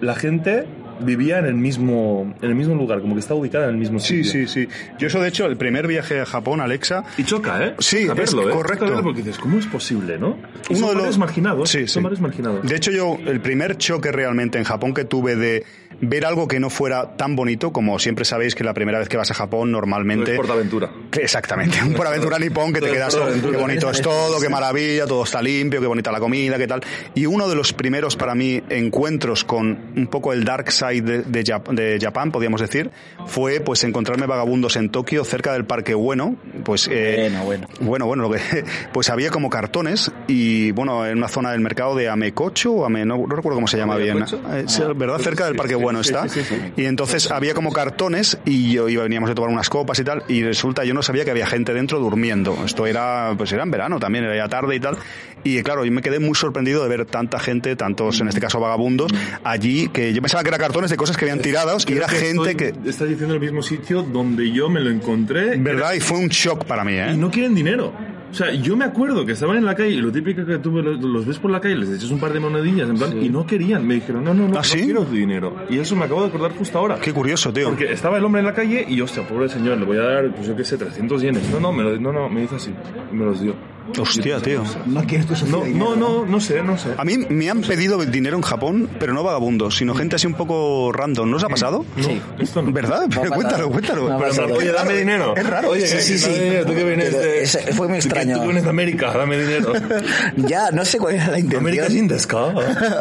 la gente vivía en el mismo en el mismo lugar, como que está ubicada en el mismo Sí, sitio. sí, sí. Yo eso, de hecho, el primer viaje a Japón, Alexa, Y choca, ¿eh? Sí, A es verlo, ¿eh? correcto. Choca verlo porque dices, ¿cómo es posible, no? Y Uno son de los- marginados. Sí, son sí. marginados. De hecho, yo, el primer choque realmente en Japón que tuve de ver algo que no fuera tan bonito, como siempre sabéis que la primera vez que vas a Japón normalmente... Es Portaventura. Exactamente, un por aventura nipón que te quedas todo, Portaventura. qué bonito es todo, qué maravilla, todo está limpio, qué bonita la comida, qué tal. Y uno de los primeros para mí encuentros con un poco el dark side de, de, Jap- de Japón, podríamos decir, fue pues encontrarme vagabundos en Tokio cerca del Parque Bueno, pues eh, Bueno, bueno. bueno, bueno, lo que, pues había como cartones y bueno, en una zona del mercado de Amecocho o Ame, no, no recuerdo cómo se llama bien. Eh, sí, ¿verdad? Cerca del Parque sí, Bueno sí, está. sí, sí, sí. Y entonces había como cartones y yo, y veníamos de tomar unas copas y tal y resulta yo no sabía que había gente dentro durmiendo. Esto era pues era en verano también, era ya tarde y tal. Y claro, yo me quedé muy sorprendido de ver tanta gente, tantos en este caso vagabundos, allí que yo pensaba que eran cartones de cosas que habían tirados y era gente estoy- que Estás diciendo el mismo sitio donde yo me lo encontré. verdad y fue un shock para mí, Y ¿eh? no quieren dinero. O sea, yo me acuerdo que estaban en la calle y lo típico que tú los, ves por la calle, les echas un par de monedillas en plan, y no querían. Me dijeron, no, no, no, ¿Ah, no sí? quiero tu dinero. Y eso me acabo de acordar justo ahora. Qué curioso, tío. Porque estaba el hombre en la calle y, hostia, pobre señor, le voy a dar, pues yo qué sé, 300 yenes. No, no, me lo, no, no, me dice así. Y me los dio. Hostia, tío. No quieres tu No, no, no, no sé, no sé. A mí me han pedido dinero en Japón, pero no vagabundos, sino gente así un poco random. ¿No os ha pasado? Sí. Esto no. ¿Verdad? Pero cuéntalo, cuéntalo. No Pero pasado. qué Oye, raro, dame ¿eh? dinero. Es raro. Oye, Sí, sí, sí. dinero, tú que vienes de... ese- fue muy extraño. Tú que vienes de América, dame dinero. Ya, no sé cuál era la intención. América sin desca.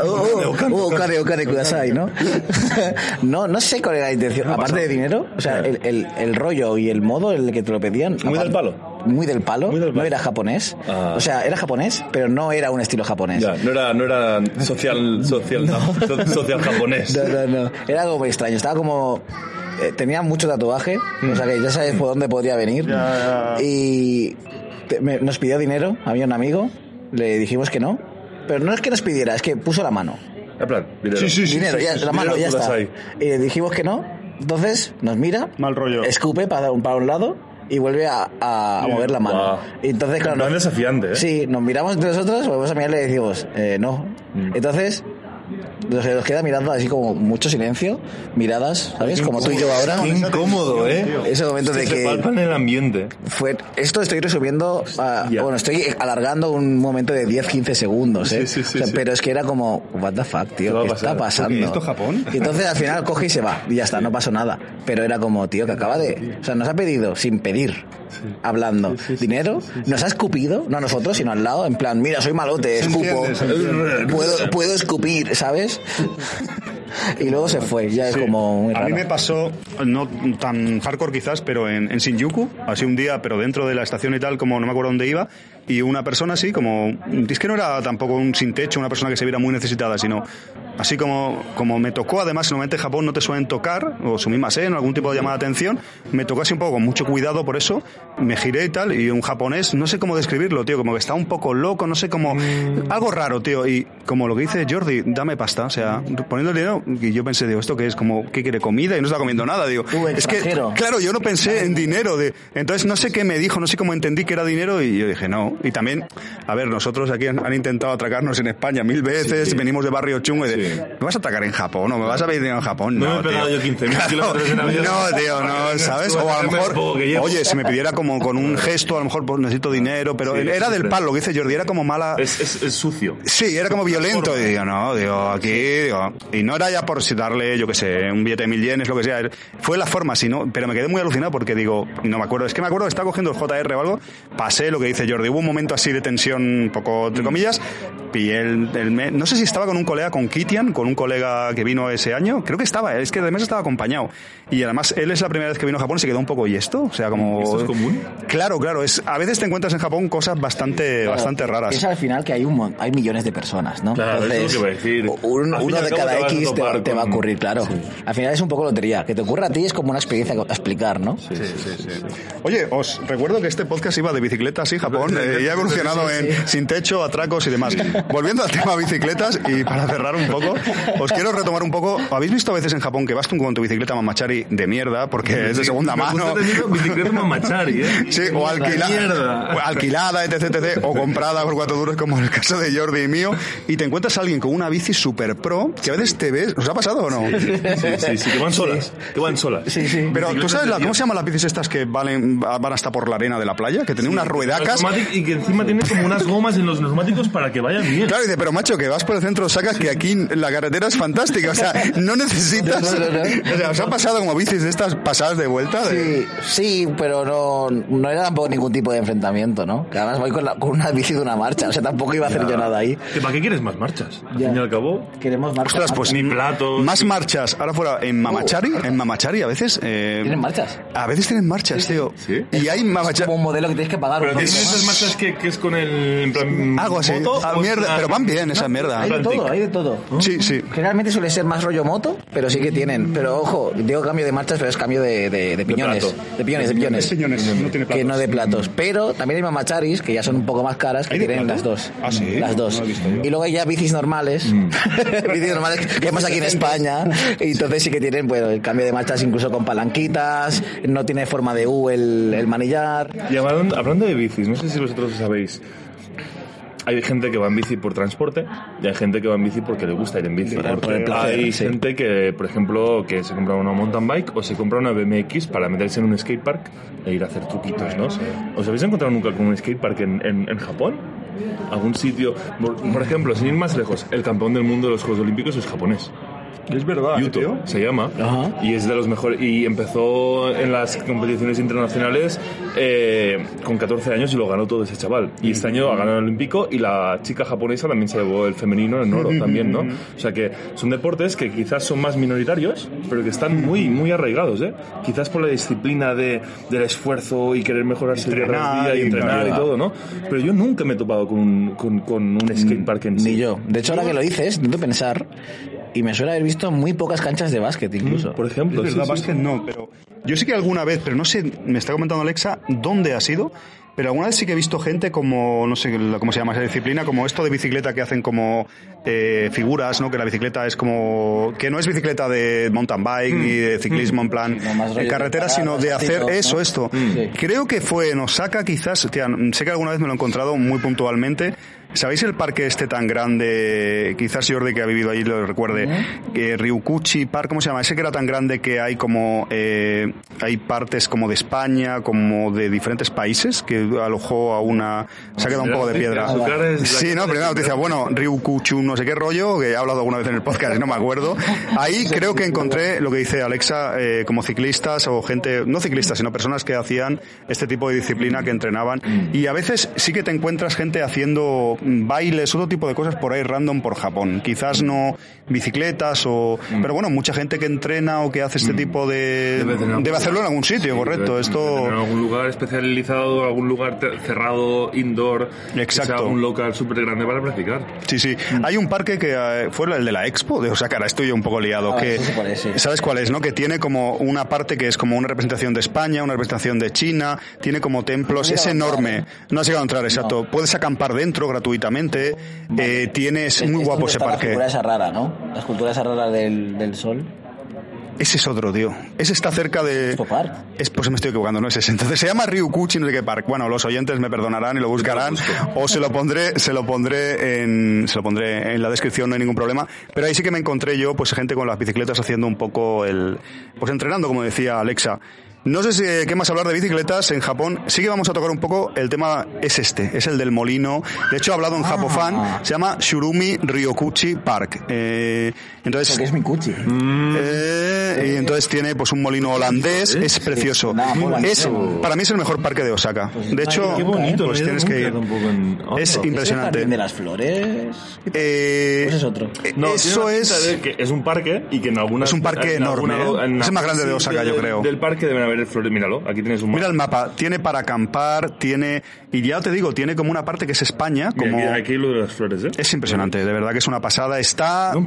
Oh, oh, oh, okare, okare, kudasai, ¿no? no, no sé cuál era la intención. Aparte de dinero, o sea, el, el, el rollo y el modo en el que te lo pedían. Muy aparte- del palo. Muy del palo. Muy del palo. No era japonés. Ah. O sea, era japonés, pero no era un estilo japonés. Ya, no era, no era social, social, so- social japonés. No, no, no. Era algo muy extraño. Estaba como. eh, tenía mucho tatuaje, o sea que ya sabes por dónde podría venir. Y te- me- nos pidió dinero, había un amigo, le dijimos que no. Pero no es que nos pidiera, es que puso la mano. En plan, dinero. Sí, sí, sí. dinero, ya, la mano, dinero ya está. ahí. Y le dijimos que no. Entonces nos mira, Mal rollo. escupe para un, para un lado y vuelve a, a- a mover la mano. Y entonces, claro, plan nos- desafiante, ¿eh? Sí, nos miramos entre nosotros, volvemos a mirar y le decimos, eh, no. Mm. Entonces, nos, queda mirando así como mucho silencio, miradas, ¿sabes? Como tú y yo ahora. Qué incómodo, ¿eh? Ese momento de se que palpan el ambiente. fue esto estoy resumiendo a- bueno estoy alargando un momento de 10-15 segundos ¿eh? Sí, sí, sí, O sea, pero es que era como what the fuck ¿Qué tío ¿qué está pasando? ¿Qué, esto es Japón? y entonces al final coge y se va y ya está no pasó nada pero era como tío que acaba de o sea nos ha pedido sin pedir hablando. Dinero nos ha escupido no a nosotros sino al lado en plan mira soy malote escupo puedo, puedo escupir ¿sabes? y luego se fue ya es como muy A mí me pasó, no tan hardcore quizás, pero en, en Shinjuku, así un día, pero dentro de la estación y tal, como no me acuerdo dónde iba, y una persona así, como, es que no era tampoco un sin techo, una persona que se viera muy necesitada, sino así como, como me tocó, además, normalmente en Japón no te suelen tocar, o su misma en algún tipo de llamada de atención, me tocó así un poco con mucho cuidado por eso, me giré y tal, y un japonés, no sé cómo describirlo, tío, como que está un poco loco, no sé cómo, algo raro, tío, y como lo que dice Jordi, dame pasta, o sea, poniendo el dinero, y yo pensé, digo, ¿esto qué es? Como, ¿qué quiere comida? Y no está comiendo nada, digo, Tú, es que, claro, yo no pensé en dinero, de, entonces no sé qué me dijo, no sé cómo entendí que era dinero, y yo dije, no, y también, a ver, nosotros aquí han, han intentado atracarnos en España mil veces, venimos de barrio chungo, y de, Sí. ¿me vas a atacar en Japón o me vas a pedir dinero en Japón? No No, me he pegado yo 15.000 Claro, kilómetros en avión. No, tío, no, ¿sabes? O a lo mejor, oye, si me pidiera como con un gesto, a lo mejor pues, necesito dinero, pero Sí, era del palo, lo que dice Jordi, era como mala... Es, es, es sucio. Sí, era como violento. Y digo, no, digo, aquí, digo, y no era ya por si darle, yo qué sé, un billete de mil yenes, lo que sea. Fue la forma, sino, pero me quedé muy alucinado porque digo, no me acuerdo, es que me acuerdo que estaba cogiendo el JR o algo, pasé lo que dice Jordi, hubo un momento así de tensión, un poco, entre comillas, pillé el, el me- no sé si estaba con un colega, con Kitian, con un colega que vino ese año, creo que estaba, es que además estaba acompañado. Y además, él es la primera vez que vino a Japón y se quedó un poco, ¿y esto? O sea, como... ¿Esto es común? Claro, claro, es, a veces te encuentras en Japón cosas bastante, bastante raras. Es al final que hay un hay millones de personas, ¿no? Claro, eso es lo que iba a decir. uno, uno de cada X te, te va a ocurrir, claro. Al final es un poco lotería. Que te ocurra a ti es como una experiencia a explicar, ¿no? Sí, sí, sí, sí, sí. Oye, os recuerdo que este podcast iba de bicicletas y Japón eh, y ha evolucionado en sin techo, atracos y demás. Volviendo al tema bicicletas y para cerrar un poco, os quiero retomar un poco. ¿Habéis visto a veces en Japón que vas tú con tu bicicleta mamachari de mierda porque es de segunda Me mano? bicicleta mamachari, ¿eh? Sí, o, alquila- Mierda. o alquilada, etc, etc, o comprada por cuatro duros, como en el caso de Jordi y mío, y te encuentras a alguien con una bici super pro, que a veces te ves, ¿os ha pasado o no? Sí, sí, sí, que van solas. Que van solas. Sí, sí. Pero tú sabes la- cómo se llaman las bicis estas que valen, van hasta por la arena de la playa, que tienen unas ruedacas. Y que encima tiene como unas gomas en los neumáticos para que vayan bien. Claro, dice, pero macho, que vas por el centro, sacas que aquí la carretera es fantástica, o sea, no necesitas... No, no, no, no. O sea, ¿os ha pasado como bicis de estas pasadas de vuelta? De- Sí, sí, pero no, no era tampoco ningún tipo de enfrentamiento, ¿no? Que además voy con, la- con una bici de una marcha, o sea, tampoco iba a hacer yo nada ahí. ¿Que ¿Para qué quieres más marchas? Al Ya. fin y al cabo, Queremos marchas. Ostras, pues ni platos. más marchas. Ahora fuera, en Mamachari, en Mamachari a veces... eh, ¿Tienen marchas? A veces tienen marchas, tío. Sí. Y hay Mamachari... Como un modelo que tienes que pagar. Pero un tienes esas más. Marchas que, que es con el. En plan, Algo así. moto, Ah, mierda, pero van bien esa mierda. Hay de todo, hay de todo. Sí, sí. Generalmente suele ser más rollo moto, pero sí que tienen. Pero ojo, digo cambio de marchas, pero es cambio de, de, de piñones. De, piñones, de piñones. piñones, no tiene Que no de platos. Pero también hay mamacharis, que ya son un poco más caras, que ¿Hay de tienen las dos. Ah, ¿sí? Las dos. No y luego hay ya bicis normales. bicis normales que vemos aquí en España. Y entonces sí que tienen, bueno, el cambio de marchas incluso con palanquitas. No tiene forma de U el, el manillar. Y hablando, hablando de bicis, no sé si vosotros lo sabéis. Hay gente que va en bici por transporte y hay gente que va en bici porque le gusta ir en bici. Por- por Porque el placer, hay sí. gente que, por ejemplo, que se compra una mountain bike o se compra una BMX para meterse en un skatepark e ir a hacer truquitos, ¿no? ¿Os habéis encontrado nunca con un skatepark en, en, en Japón? ¿Algún sitio? Por, por ejemplo, sin ir más lejos, el campeón del mundo de los Juegos Olímpicos es japonés. Es verdad, Yuto se llama Ajá. y es de los mejores y empezó en las competiciones internacionales eh, con 14 años y lo ganó todo ese chaval y este año ha ganado el olímpico y la chica japonesa también se llevó el femenino en oro también no o sea que son deportes que quizás son más minoritarios pero que están muy muy arraigados ¿eh? quizás por la disciplina de, del esfuerzo y querer mejorarse Entrenar día y y entrenar y todo no pero yo nunca me he topado con un, con, con un skatepark en sí Ni yo. De hecho, ahora que lo dices, intento pensar. Y me suele haber visto muy pocas canchas de básquet, incluso. por ejemplo Es sí, verdad, sí, sí. básquet no, pero yo sí que alguna vez, pero no sé, me está comentando Alexa dónde ha sido, pero alguna vez sí que he visto gente como, no sé cómo se llama esa disciplina, como esto de bicicleta que hacen como eh, figuras, ¿no? Que la bicicleta es como, que no es bicicleta de mountain bike ni de ciclismo en plan No, de carretera, sino de hacer eso, ¿no? esto. Sí. Creo que fue en Osaka quizás, tía, sé que alguna vez me lo he encontrado muy puntualmente. ¿Sabéis el parque este tan grande? Quizás Jordi que ha vivido allí lo recuerde. eh, Ryukuchi Park, ¿cómo se llama? Ese que era tan grande que hay como eh, hay partes como de España, como de diferentes países que alojó a una se ha quedado un poco de piedra. Sí, no, primera noticia, bueno, Ryukuchu no sé qué rollo, que he hablado alguna vez en el podcast y no me acuerdo. Ahí creo que encontré lo que dice Alexa, eh, como ciclistas o gente, no ciclistas, sino personas que hacían este tipo de disciplina, que entrenaban. Y a veces sí que te encuentras gente haciendo mm, bailes, otro tipo de cosas por ahí random por Japón. Quizás no bicicletas o... Pero bueno, mucha gente que entrena o que hace este tipo de... Debe hacerlo en algún sitio, correcto. En Esto... algún lugar especializado, algún lugar cerrado, indoor. Exacto. Que sea un local súper grande para practicar. Sí, sí. Hay un parque que eh, fue el de la Expo de Osaka, estoy yo un poco liado. Ah, que, cuál es, sí. ¿Sabes cuál es, no? Que tiene como una parte que es como una representación de España, una representación de China, tiene como templos, No es entrar, enorme. ¿eh? No has llegado a entrar, exacto. Puedes acampar dentro gratuitamente, eh, tienes muy Es guapo donde ese está La parque. escultura esa rara, ¿no? La escultura esa rara del, del sol. Ese es otro, tío. Ese está cerca de... Expo Park. Es, pues me estoy equivocando, no es ese. Entonces se llama Ryukuchi, no sé qué park. Bueno, los oyentes me perdonarán y lo buscarán. O se lo pondré, se lo pondré en, se lo pondré en la descripción, no hay ningún problema. Pero ahí sí que me encontré yo, pues gente con las bicicletas haciendo un poco el, pues entrenando, como decía Alexa. No sé si, qué más hablar de bicicletas en Japón. Sí que vamos a tocar un poco, el tema es este, es el del molino. De hecho, he hablado en Japofan, se llama Shurumi Ryokuchi Park. Eh, entonces, Porque es mi cuchi. eh, y entonces tiene pues un molino holandés, es precioso. Es, para mí es el mejor parque de Osaka. De hecho, Qué bonito, pues me he tienes que ir. Es otro. ¿Es el impresionante. de las flores? Eh, Pues es otro. eh, No, eso es. que es un parque y que en alguna Es un parque en enorme, alguna- ¿eh? en Es el más grande de Osaka, yo creo. Del parque deben haber haber flores. Míralo, aquí tienes un mapa. Mira el mapa, tiene para acampar, tiene... Y ya te digo, tiene como una parte que es España, Mira, como... aquí, aquí hay lo de las flores, ¿eh? Es impresionante, de verdad que es una pasada. Está... No,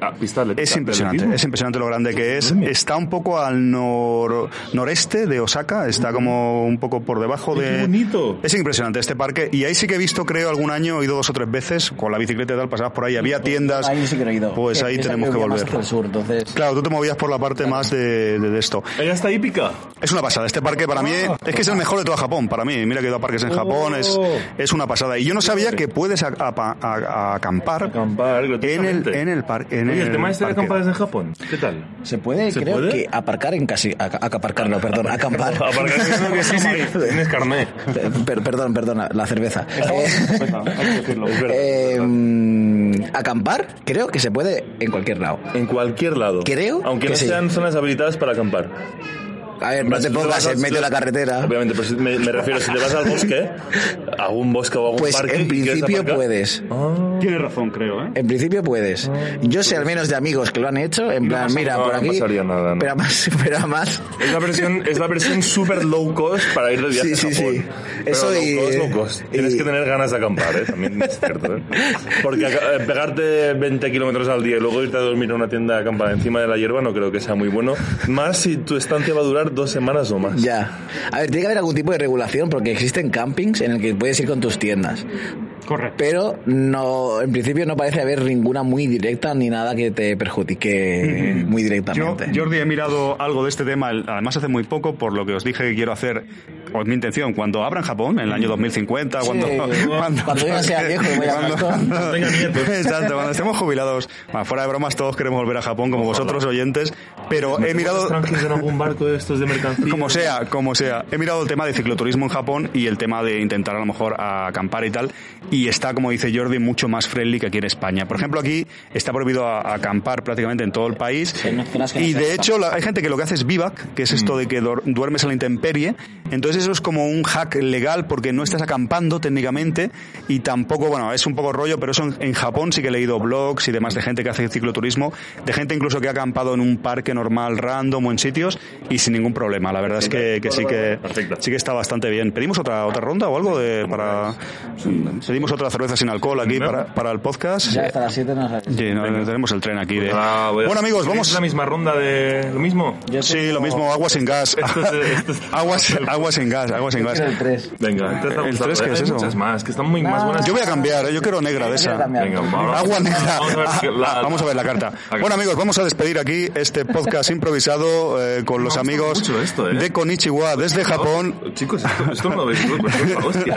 ah, pista atlética, Es impresionante, atletismo. es impresionante lo grande que es. Está un poco al nor- noreste de Osaka, está como un poco por debajo de... qué bonito. Es impresionante este parque y ahí sí que he visto, creo, algún año, he ido dos o tres veces con la bicicleta y tal, pasabas por ahí, había tiendas... Ahí sí que he ido. Pues ahí tenemos que volver. sur, entonces... Claro, tú te movías por la parte más de, de- de esto. Allá está hípica. Es una pasada. Este parque para mí es que es el mejor de todo Japón. Para mí, mira que he ido a parques en Japón, es, Oh. es una pasada. Y yo no sabía que puedes a- a- a- a- acampar Acampar en el, en el parque. En Oye, el el tema este de acampadas en Japón, ¿qué tal? Se puede, ¿Se creo puede? que aparcar en casi... ac- Aparcar, no, perdón, acampar. Aparcar, que sí, sí, tienes carnet. Per- perdón, perdona, la cerveza. Eh, mm, acampar, creo que se puede en cualquier lado. En cualquier lado. Creo Aunque que no sí. sean zonas habilitadas para acampar. A ver, no te pongas en medio de la carretera. Obviamente, pero si- me, me refiero, si te vas al bosque, a un bosque o a un Pues parque. en principio puedes. Ah. Tienes razón, creo, ¿eh? En principio puedes. Yo sé al menos de amigos que lo han hecho, en plan, pasa- mira, no, por no aquí. pasaría nada, ¿no? Pero más, pero más. Es la versión, es la versión super low cost para ir de viaje Sí, a sí, Japón. sí. Pero Eso low y- cost, low cost. Tienes y- que tener ganas de acampar, ¿eh? También es cierto, ¿eh? Porque eh, pegarte 20 kilómetros al día y luego irte a dormir a una tienda acampada encima de la hierba no creo que sea muy bueno. Más si tu estancia va a durar dos semanas o más. Ya. A ver, tiene que haber algún tipo de regulación porque existen campings en el que puedes ir con tus tiendas. Correcto. Pero no, en principio no parece haber ninguna muy directa ni nada que te perjudique muy Yo, directamente. Jordi, he mirado algo de este tema, además hace muy poco, por lo que os dije que quiero hacer, o es mi intención, cuando abran Japón, en el año 2050, cuando... cuando yo sea viejo y vaya cuando-. Exacto, cuando estemos jubilados. Bueno, fuera de bromas, todos queremos volver a Japón, como vosotros oyentes, pero he mirado... en algún barco de estos de mercancía? Como sea, como sea. He mirado el tema de cicloturismo en Japón y el tema de intentar a lo mejor acampar y tal. Y está, como dice Jordi, mucho más friendly que aquí en España. Por ejemplo, aquí está prohibido a- a acampar prácticamente en todo el país. no Y de hecho, la- hay gente que lo que hace es vivac, que es esto de que duermes a la intemperie. Entonces eso es como un hack legal porque no estás acampando técnicamente y tampoco, bueno, es un poco rollo, pero eso en, en Japón sí que he leído blogs y demás de gente que hace cicloturismo, de gente incluso que ha acampado en un parque normal, random o en sitios y sin ningún problema. La verdad es que, que sí que Perfecto. sí que está bastante bien. ¿Pedimos otra otra ronda o algo de para pedimos otra cerveza sin alcohol aquí para, para el podcast? Ya hasta las 7 no sabes. Sí, no, tenemos el tren aquí de Ah, voy a- Bueno amigos, ¿Es vamos la misma ronda de lo mismo? Yo Sí, tengo- lo mismo, agua sin gas. Esto es- esto es- agua, sin- agua sin gas, agua sin gas. Quiero el 3. Venga, el tres, ¿El vamos a tres qué es hay eso? muchas más, que están muy más buenas. Yo voy a cambiar, ¿eh? yo quiero negra de esa. Venga, vamos. Agua negra. Vamos a ver la- Vamos a ver la carta. la- Bueno amigos, vamos a despedir aquí este podcast improvisado eh, con los Me gusta amigos mucho esto, ¿eh? de Konichiwa desde Japón. Chicos, esto, esto no lo veis, pero es una hostia.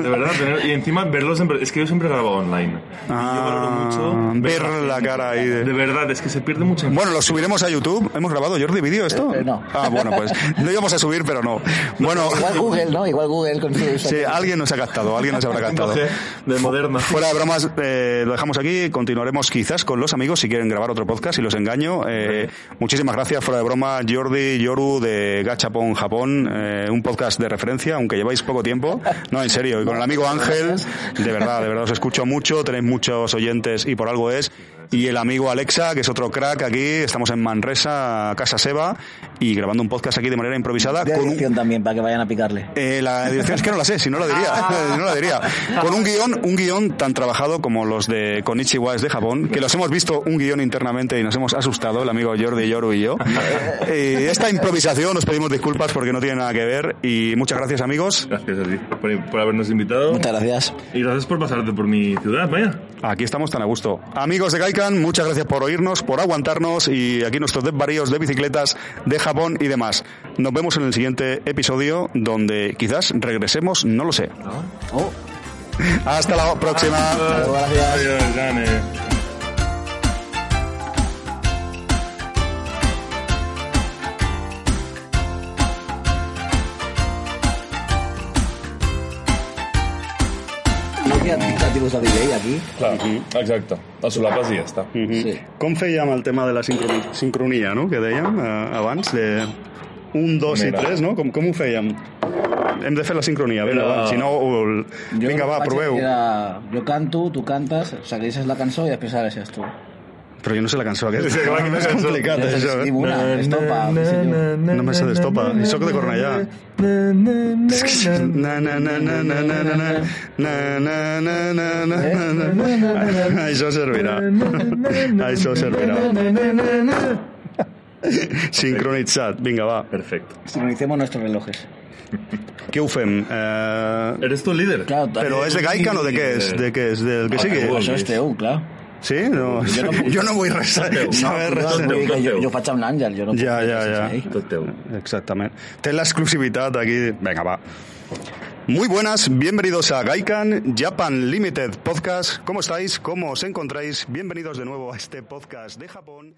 De verdad, tener- y encima verlos en, es que yo siempre grabo online. y yo valoro Ah, mucho ver la cara ahí de- De verdad, es que se pierde mucha Bueno, lo subiremos a YouTube. ¿Hemos grabado, Jordi, vídeo esto? Eh, no. Ah, bueno, pues lo íbamos a subir, pero no. Bueno, Igual Google, ¿no? Igual Google con su... sí, alguien nos ha captado, alguien nos habrá captado. 5G de moderna. Fuera de bromas, eh, lo dejamos aquí. Continuaremos quizás con los amigos si quieren grabar otro podcast y los engaño. Eh, muchísimas gracias, fuera de broma, Jordi, Yoru de Gachapon Japón. eh, un podcast de referencia, aunque lleváis poco tiempo. No, en serio. Y con el amigo Ángel, de verdad, de verdad os escucho mucho. Tenéis muchos oyentes y por algo es. Y el amigo Alexa, que es otro crack aquí. Estamos en Manresa, Casa Seba, y grabando un podcast aquí de manera improvisada. De con un- también, para que vayan a picarle. eh, la dirección es que no la sé, si no la diría, no la diría. Con un guion, un guion tan trabajado como los de Konichiwa es de Japón, que los hemos visto un guion internamente y nos hemos asustado, el amigo Jordi Yoru y yo. Eh, esta improvisación os pedimos disculpas porque no tiene nada que ver y muchas gracias amigos. Gracias a ti por, por habernos invitado. Muchas gracias. Y gracias por pasarte por mi ciudad, vaya. Aquí estamos tan a gusto. Amigos de Muchas gracias por oírnos, por aguantarnos y aquí nuestros desvaríos de bicicletas de Japón y demás. Nos vemos en el siguiente episodio donde quizás regresemos, no lo sé. Oh, Hasta la próxima. gracias. Hi ha indicatius de delay aquí. Clar, exacte. El solapes i ja està. Sí. Com fèiem el tema de la sincroni sincronia, no?, que dèiem eh, abans, de un, dos Mira. i tres, no? Com, com ho fèiem? Hem de fer la sincronia, vinga, No. va, si no... El... Vinga, va, proveu. Era, jo canto, tu cantes, segueixes la cançó i després segueixes tu. Però jo no sé la cançó aquesta. Sí, clar que no és complicat, això. eh? Diu una, estopa. No me sé d'estopa. I soc de Cornellà. És que... Na, na, na, na, na, na, na, na, na, na, na, na, na, na. Això servirà. Això servirà. Sincronitzat. Vinga, va. Perfecto. Sincronicemos nuestros relojes. Què ho fem? Eh, ¿Eres tú el líder? Claro, però és de Gaikan o de què és? De què és? Del que sigui? Això és teu, clar. Sí? No, Jo no puc- jo no vull res, saber No, res. tot jo, teu. jo faig amb l'Àngel, jo no puc Ja, ja. Tot teu. Aquí. Venga, va. Muy buenas, bienvenidos a Gaikan Japan Limited Podcast. ¿Cómo estáis? ¿Cómo os encontráis? Bienvenidos de nuevo a este podcast de Japón.